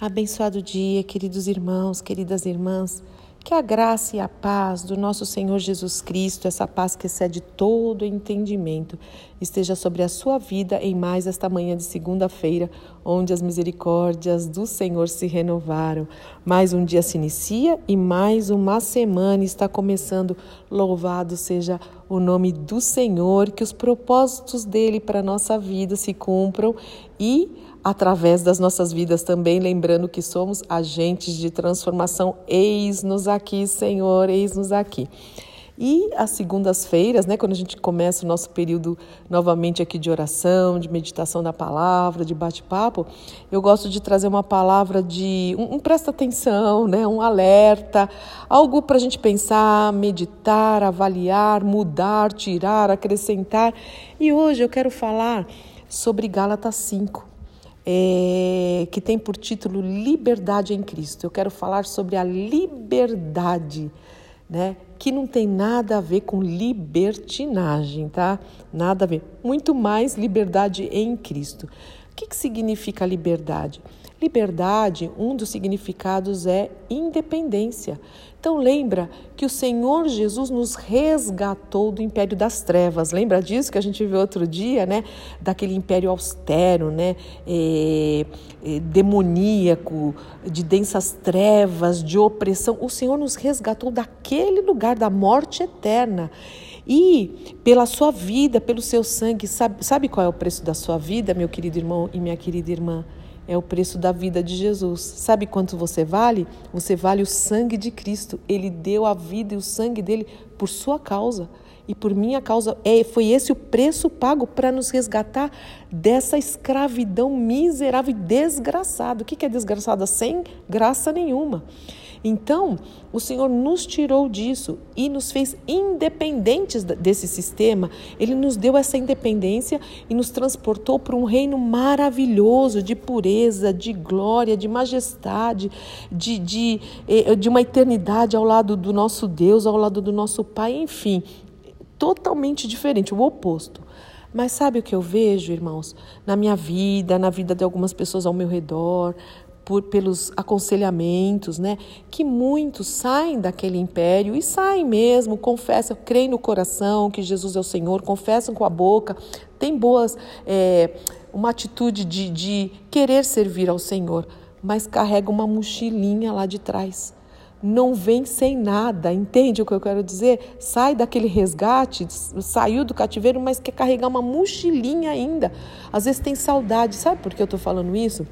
Abençoado dia, queridos irmãos, queridas irmãs. Que a graça e a paz do nosso Senhor Jesus Cristo, essa paz que excede todo entendimento, esteja sobre a sua vida em mais esta manhã de segunda-feira, onde as misericórdias do Senhor se renovaram. Mais um dia se inicia e mais uma semana está começando. Louvado seja o nome do Senhor, que os propósitos dele para a nossa vida se cumpram e através das nossas vidas também, lembrando que somos agentes de transformação. Eis-nos aqui, Senhor, eis-nos aqui. E às segundas-feiras, né, quando a gente começa o nosso período novamente aqui de oração, de meditação da palavra, de bate-papo, eu gosto de trazer uma palavra de um, um presta atenção, né, um alerta, algo para a gente pensar, meditar, avaliar, mudar, tirar, acrescentar. E hoje eu quero falar sobre Gálatas 5 é, que tem por título Liberdade em Cristo. Eu quero falar sobre a liberdade, né? Que não tem nada a ver com libertinagem, tá? Nada a ver. Muito mais liberdade em Cristo. O que, que significa liberdade? Liberdade, um dos significados é independência. Então lembra que o Senhor Jesus nos resgatou do império das trevas. Lembra disso que a gente viu outro dia, né? Daquele império austero, né? É, é, demoníaco, de densas trevas, de opressão. O Senhor nos resgatou daquele lugar da morte eterna. E pela sua vida, pelo seu sangue, sabe, sabe qual é o preço da sua vida, meu querido irmão e minha querida irmã? É o preço da vida de Jesus. Sabe quanto você vale? Você vale o sangue de Cristo. Ele deu a vida e o sangue dele por sua causa e por minha causa. É, foi esse o preço pago para nos resgatar dessa escravidão miserável e desgraçada. O que é desgraçada? Sem graça nenhuma. Então, o Senhor nos tirou disso e nos fez independentes desse sistema. Ele nos deu essa independência e nos transportou para um reino maravilhoso de pureza, de glória, de majestade, de, de, eh, de uma eternidade ao lado do nosso Deus, ao lado do nosso Pai, enfim, totalmente diferente, o oposto. Mas sabe o que eu vejo, irmãos, na minha vida, na vida de algumas pessoas ao meu redor, por, pelos aconselhamentos, né? Que muitos saem daquele império e saem mesmo, confessam, creem no coração que Jesus é o Senhor, confessam com a boca, têm boas, é, uma atitude de, de querer servir ao Senhor, mas carrega uma mochilinha lá de trás não vem sem nada, entende o que eu quero dizer? Sai daquele resgate, saiu do cativeiro, mas quer carregar uma mochilinha ainda. Às vezes tem saudade, sabe por que eu estou falando isso?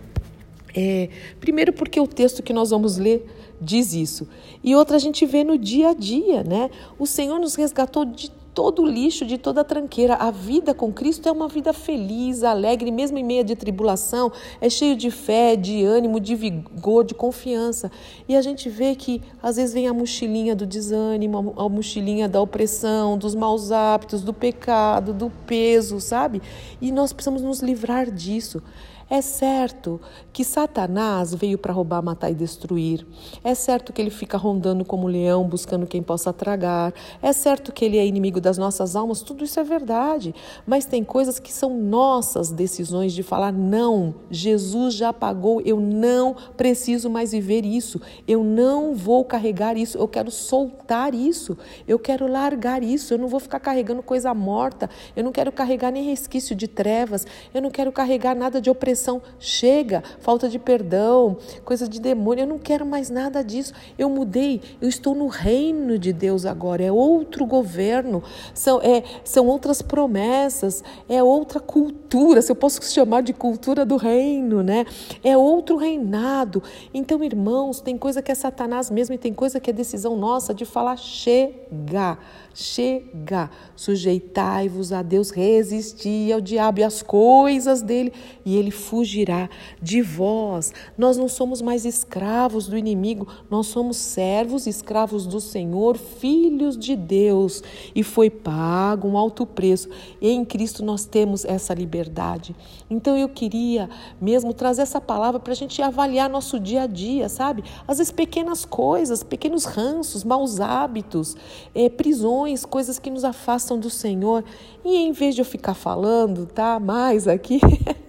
É, primeiro, porque o texto que nós vamos ler diz isso. E outra, a gente vê no dia a dia, né? O Senhor nos resgatou de todo o lixo, de toda a tranqueira. A vida com Cristo é uma vida feliz, alegre, mesmo em meio de tribulação, é cheio de fé, de ânimo, de vigor, de confiança. E a gente vê que às vezes vem a mochilinha do desânimo, a mochilinha da opressão, dos maus hábitos, do pecado, do peso, sabe? E nós precisamos nos livrar disso. É certo que Satanás veio para roubar, matar e destruir. É certo que ele fica rondando como leão, buscando quem possa tragar. É certo que ele é inimigo das nossas almas. Tudo isso é verdade. Mas tem coisas que são nossas decisões de falar: não, Jesus já pagou, eu não preciso mais viver isso. Eu não vou carregar isso. Eu quero soltar isso. Eu quero largar isso. Eu não vou ficar carregando coisa morta. Eu não quero carregar nem resquício de trevas. Eu não quero carregar nada de opressão chega, falta de perdão, coisa de demônio. Eu não quero mais nada disso. Eu mudei, eu estou no reino de Deus agora. É outro governo, são, é, são outras promessas, é outra cultura, se eu posso chamar de cultura do reino, né? É outro reinado. Então, irmãos, tem coisa que é Satanás mesmo e tem coisa que é decisão nossa de falar chega chega. Sujeitai-vos a Deus, resisti ao diabo e às coisas dele, e ele fugirá de vós. Nós não somos mais escravos do inimigo, nós somos servos, escravos do Senhor, filhos de Deus. E foi pago um alto preço. E em Cristo nós temos essa liberdade. Então eu queria mesmo trazer essa palavra para a gente avaliar nosso dia a dia, sabe? Às vezes pequenas coisas, pequenos ranços, maus hábitos, é, prisões coisas que nos afastam do Senhor. E em vez de eu ficar falando, tá, mais aqui,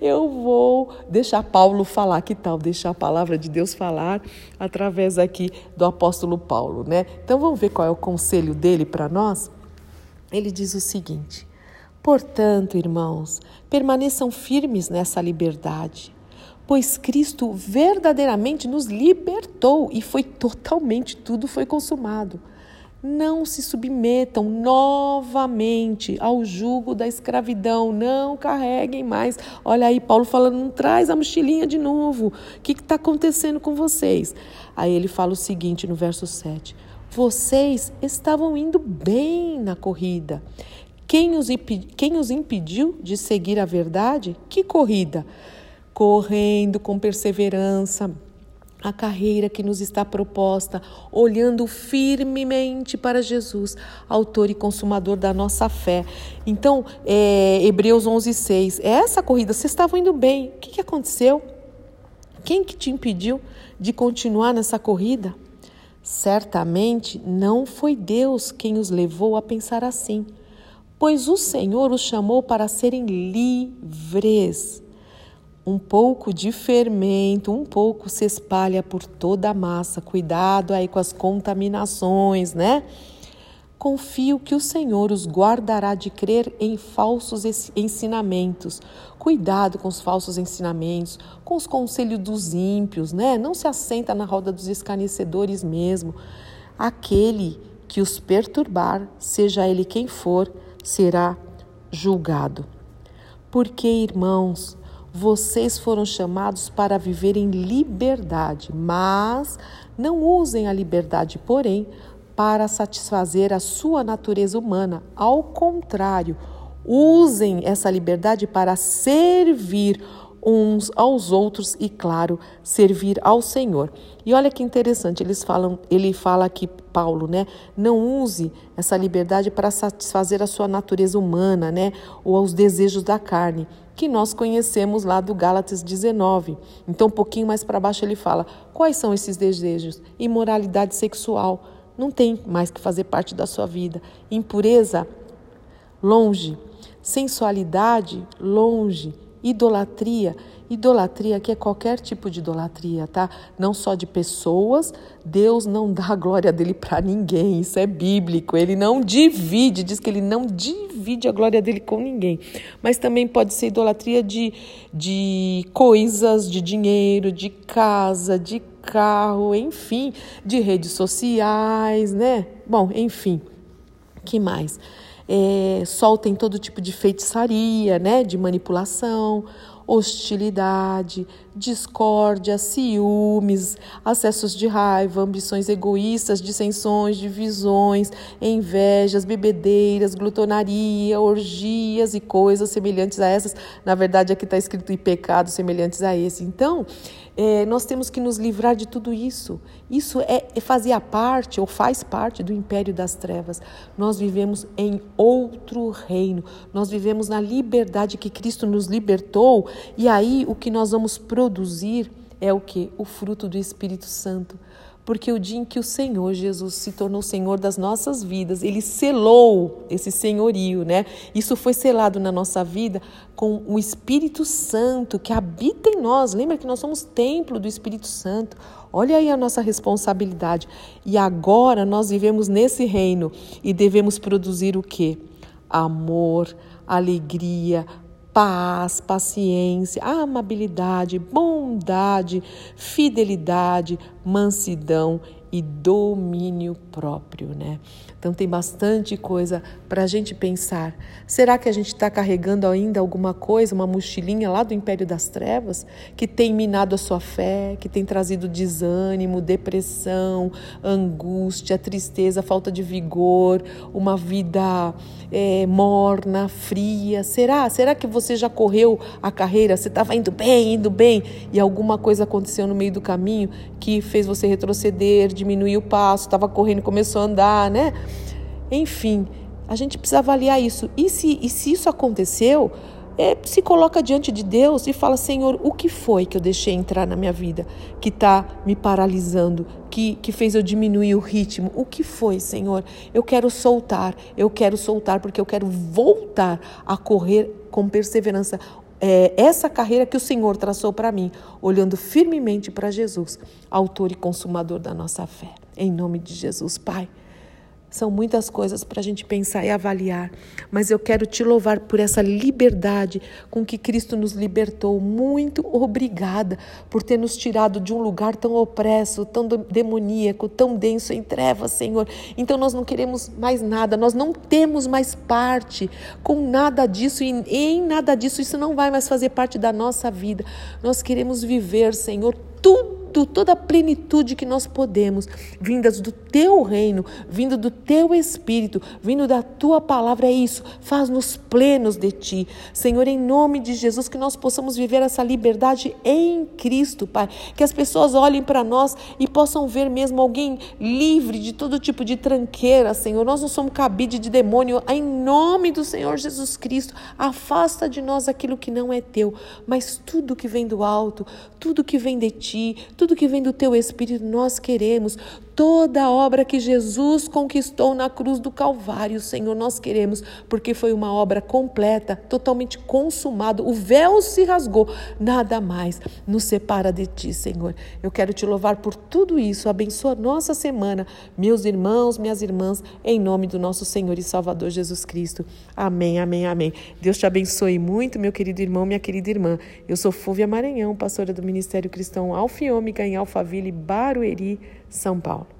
Eu vou deixar Paulo falar, que tal deixar a palavra de Deus falar através aqui do apóstolo Paulo, né? Então vamos ver qual é o conselho dele para nós? Ele diz o seguinte: Portanto, irmãos, permaneçam firmes nessa liberdade, pois Cristo verdadeiramente nos libertou e foi totalmente tudo foi consumado não se submetam novamente ao jugo da escravidão, não carreguem mais. Olha aí, Paulo falando, não traz a mochilinha de novo. O que está acontecendo com vocês? Aí ele fala o seguinte no verso 7: Vocês estavam indo bem na corrida. Quem os, quem os impediu de seguir a verdade? Que corrida? Correndo com perseverança a carreira que nos está proposta, olhando firmemente para Jesus, autor e consumador da nossa fé. Então, é, Hebreus 11:6, é essa corrida, vocês estavam indo bem, o que, que aconteceu? Quem que te impediu de continuar nessa corrida? Certamente não foi Deus quem os levou a pensar assim, pois o Senhor os chamou para serem livres um pouco de fermento, um pouco se espalha por toda a massa. Cuidado aí com as contaminações, né? Confio que o Senhor os guardará de crer em falsos ensinamentos. Cuidado com os falsos ensinamentos, com os conselhos dos ímpios, né? Não se assenta na roda dos escarnecedores mesmo. Aquele que os perturbar, seja ele quem for, será julgado. Porque, irmãos, vocês foram chamados para viver em liberdade, mas não usem a liberdade, porém, para satisfazer a sua natureza humana. Ao contrário, usem essa liberdade para servir uns aos outros e, claro, servir ao Senhor. E olha que interessante, eles falam, ele fala aqui, Paulo, né? Não use essa liberdade para satisfazer a sua natureza humana, né? Ou aos desejos da carne, que nós conhecemos lá do Gálatas 19. Então, um pouquinho mais para baixo ele fala: quais são esses desejos? Imoralidade sexual. Não tem mais que fazer parte da sua vida. Impureza, longe. Sensualidade, longe Idolatria, idolatria que é qualquer tipo de idolatria, tá? Não só de pessoas, Deus não dá a glória dele para ninguém, isso é bíblico. Ele não divide, diz que ele não divide a glória dele com ninguém. Mas também pode ser idolatria de, de coisas, de dinheiro, de casa, de carro, enfim, de redes sociais, né? Bom, enfim, que mais? é, soltem todo tipo de feitiçaria, né, de manipulação, hostilidade, discórdia, ciúmes, acessos de raiva, ambições egoístas, dissensões, divisões, invejas, bebedeiras, glutonaria, orgias e coisas semelhantes a essas. Na verdade, aqui está escrito e pecados semelhantes a esse. Então, é, nós temos que nos livrar de tudo isso. Isso é, é fazia parte ou faz parte do império das trevas. Nós vivemos em outro reino. Nós vivemos na liberdade que Cristo nos libertou. E aí o que nós vamos produzir é o que? O fruto do Espírito Santo porque o dia em que o Senhor Jesus se tornou Senhor das nossas vidas, ele selou esse senhorio, né? Isso foi selado na nossa vida com o Espírito Santo que habita em nós. Lembra que nós somos templo do Espírito Santo. Olha aí a nossa responsabilidade. E agora nós vivemos nesse reino e devemos produzir o quê? Amor, alegria, paz, paciência, amabilidade, bondade, fidelidade, mansidão e domínio próprio, né? Então tem bastante coisa para a gente pensar. Será que a gente está carregando ainda alguma coisa, uma mochilinha lá do Império das Trevas, que tem minado a sua fé, que tem trazido desânimo, depressão, angústia, tristeza, falta de vigor, uma vida é, morna, fria? Será? Será que você já correu a carreira? Você estava indo bem, indo bem, e alguma coisa aconteceu no meio do caminho que fez você retroceder, diminuir o passo, estava correndo, começou a andar, né? Enfim, a gente precisa avaliar isso. E se, e se isso aconteceu, é, se coloca diante de Deus e fala: Senhor, o que foi que eu deixei entrar na minha vida que está me paralisando, que, que fez eu diminuir o ritmo? O que foi, Senhor? Eu quero soltar, eu quero soltar porque eu quero voltar a correr com perseverança é, essa carreira que o Senhor traçou para mim, olhando firmemente para Jesus, autor e consumador da nossa fé. Em nome de Jesus, Pai. São muitas coisas para a gente pensar e avaliar, mas eu quero te louvar por essa liberdade com que Cristo nos libertou. Muito obrigada por ter nos tirado de um lugar tão opresso, tão demoníaco, tão denso em trevas, Senhor. Então nós não queremos mais nada, nós não temos mais parte com nada disso e em nada disso isso não vai mais fazer parte da nossa vida. Nós queremos viver, Senhor, tudo tudo, toda a plenitude que nós podemos, vindas do teu reino, vindo do teu espírito, vindo da tua palavra, é isso. Faz-nos plenos de ti. Senhor, em nome de Jesus, que nós possamos viver essa liberdade em Cristo, Pai. Que as pessoas olhem para nós e possam ver mesmo alguém livre de todo tipo de tranqueira, Senhor. Nós não somos cabide de demônio. Em nome do Senhor Jesus Cristo, afasta de nós aquilo que não é teu, mas tudo que vem do alto, tudo que vem de ti, tudo que vem do teu Espírito, nós queremos. Toda a obra que Jesus conquistou na cruz do Calvário, Senhor, nós queremos, porque foi uma obra completa, totalmente consumada. O véu se rasgou, nada mais nos separa de ti, Senhor. Eu quero te louvar por tudo isso. Abençoa nossa semana, meus irmãos, minhas irmãs, em nome do nosso Senhor e Salvador Jesus Cristo. Amém, amém, amém. Deus te abençoe muito, meu querido irmão, minha querida irmã. Eu sou Fúvia Maranhão, pastora do Ministério Cristão Alfiômica em Alphaville, Barueri, São Paulo.